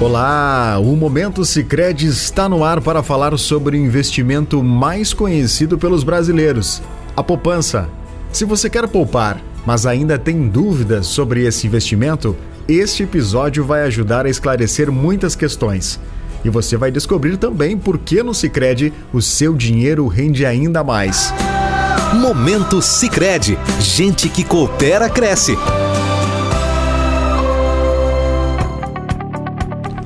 Olá, o Momento Sicredi está no ar para falar sobre o investimento mais conhecido pelos brasileiros, a poupança. Se você quer poupar, mas ainda tem dúvidas sobre esse investimento, este episódio vai ajudar a esclarecer muitas questões. E você vai descobrir também por que no Sicredi o seu dinheiro rende ainda mais. Momento Sicredi, gente que coopera cresce.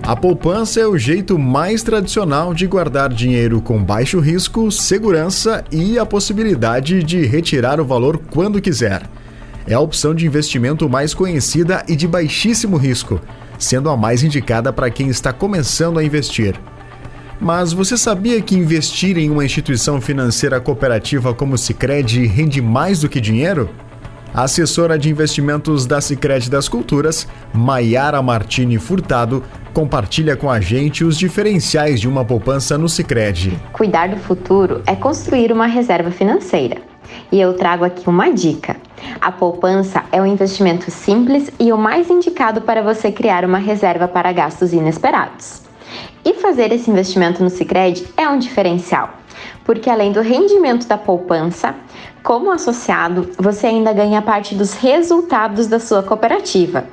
A poupança é o jeito mais tradicional de guardar dinheiro com baixo risco, segurança e a possibilidade de retirar o valor quando quiser. É a opção de investimento mais conhecida e de baixíssimo risco, sendo a mais indicada para quem está começando a investir. Mas você sabia que investir em uma instituição financeira cooperativa como o Sicredi rende mais do que dinheiro? A assessora de investimentos da Sicredi das Culturas, Maiara Martini Furtado, compartilha com a gente os diferenciais de uma poupança no Sicredi. Cuidar do futuro é construir uma reserva financeira. E eu trago aqui uma dica. A poupança é um investimento simples e o mais indicado para você criar uma reserva para gastos inesperados. E fazer esse investimento no Sicredi é um diferencial, porque além do rendimento da poupança, como associado, você ainda ganha parte dos resultados da sua cooperativa.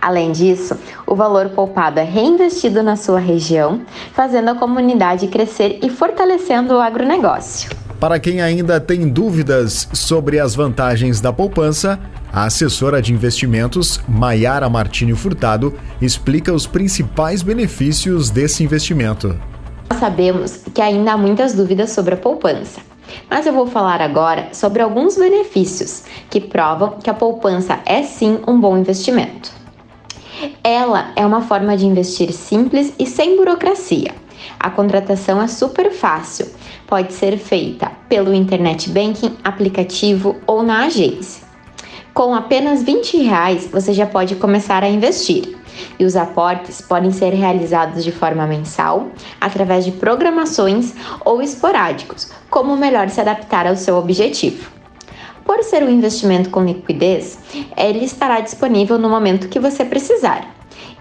Além disso, o valor poupado é reinvestido na sua região, fazendo a comunidade crescer e fortalecendo o agronegócio. Para quem ainda tem dúvidas sobre as vantagens da poupança, a assessora de investimentos, Maiara Martini Furtado, explica os principais benefícios desse investimento. Nós sabemos que ainda há muitas dúvidas sobre a poupança mas eu vou falar agora sobre alguns benefícios que provam que a poupança é sim um bom investimento. Ela é uma forma de investir simples e sem burocracia. A contratação é super fácil, pode ser feita pelo internet banking, aplicativo ou na agência. Com apenas 20 reais você já pode começar a investir e os aportes podem ser realizados de forma mensal, através de programações ou esporádicos, como melhor se adaptar ao seu objetivo. Por ser um investimento com liquidez, ele estará disponível no momento que você precisar.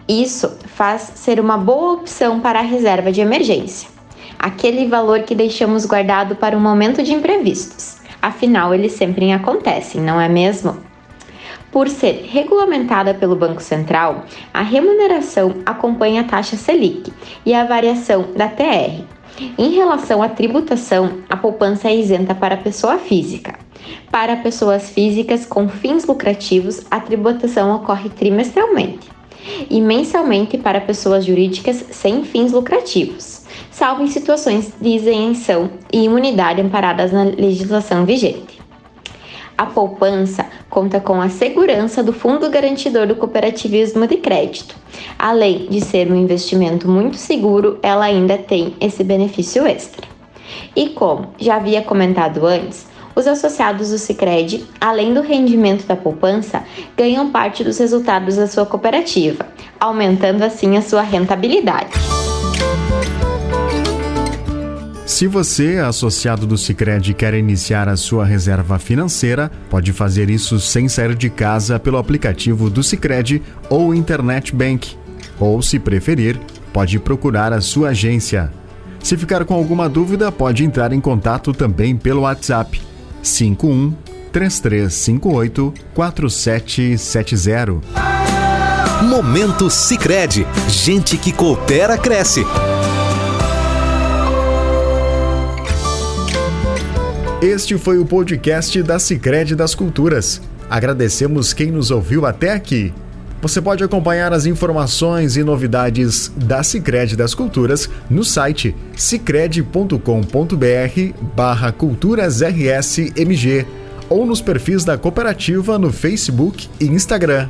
Isso faz ser uma boa opção para a reserva de emergência, aquele valor que deixamos guardado para um momento de imprevistos. Afinal, eles sempre acontecem, não é mesmo? Por ser regulamentada pelo Banco Central, a remuneração acompanha a taxa Selic e a variação da TR. Em relação à tributação, a poupança é isenta para pessoa física. Para pessoas físicas com fins lucrativos, a tributação ocorre trimestralmente e mensalmente para pessoas jurídicas sem fins lucrativos, salvo em situações de isenção e imunidade amparadas na legislação vigente. A poupança conta com a segurança do Fundo Garantidor do Cooperativismo de Crédito. Além de ser um investimento muito seguro, ela ainda tem esse benefício extra. E como já havia comentado antes, os associados do Sicredi, além do rendimento da poupança, ganham parte dos resultados da sua cooperativa, aumentando assim a sua rentabilidade. Se você, associado do Sicredi, quer iniciar a sua reserva financeira, pode fazer isso sem sair de casa pelo aplicativo do Sicredi ou Internet Bank. Ou, se preferir, pode procurar a sua agência. Se ficar com alguma dúvida, pode entrar em contato também pelo WhatsApp 51 3358 4770. Momento Sicredi, gente que coopera cresce. Este foi o podcast da Sicredi das Culturas. Agradecemos quem nos ouviu até aqui. Você pode acompanhar as informações e novidades da Sicredi das Culturas no site sicredi.com.br barra culturasrsmg ou nos perfis da cooperativa no Facebook e Instagram.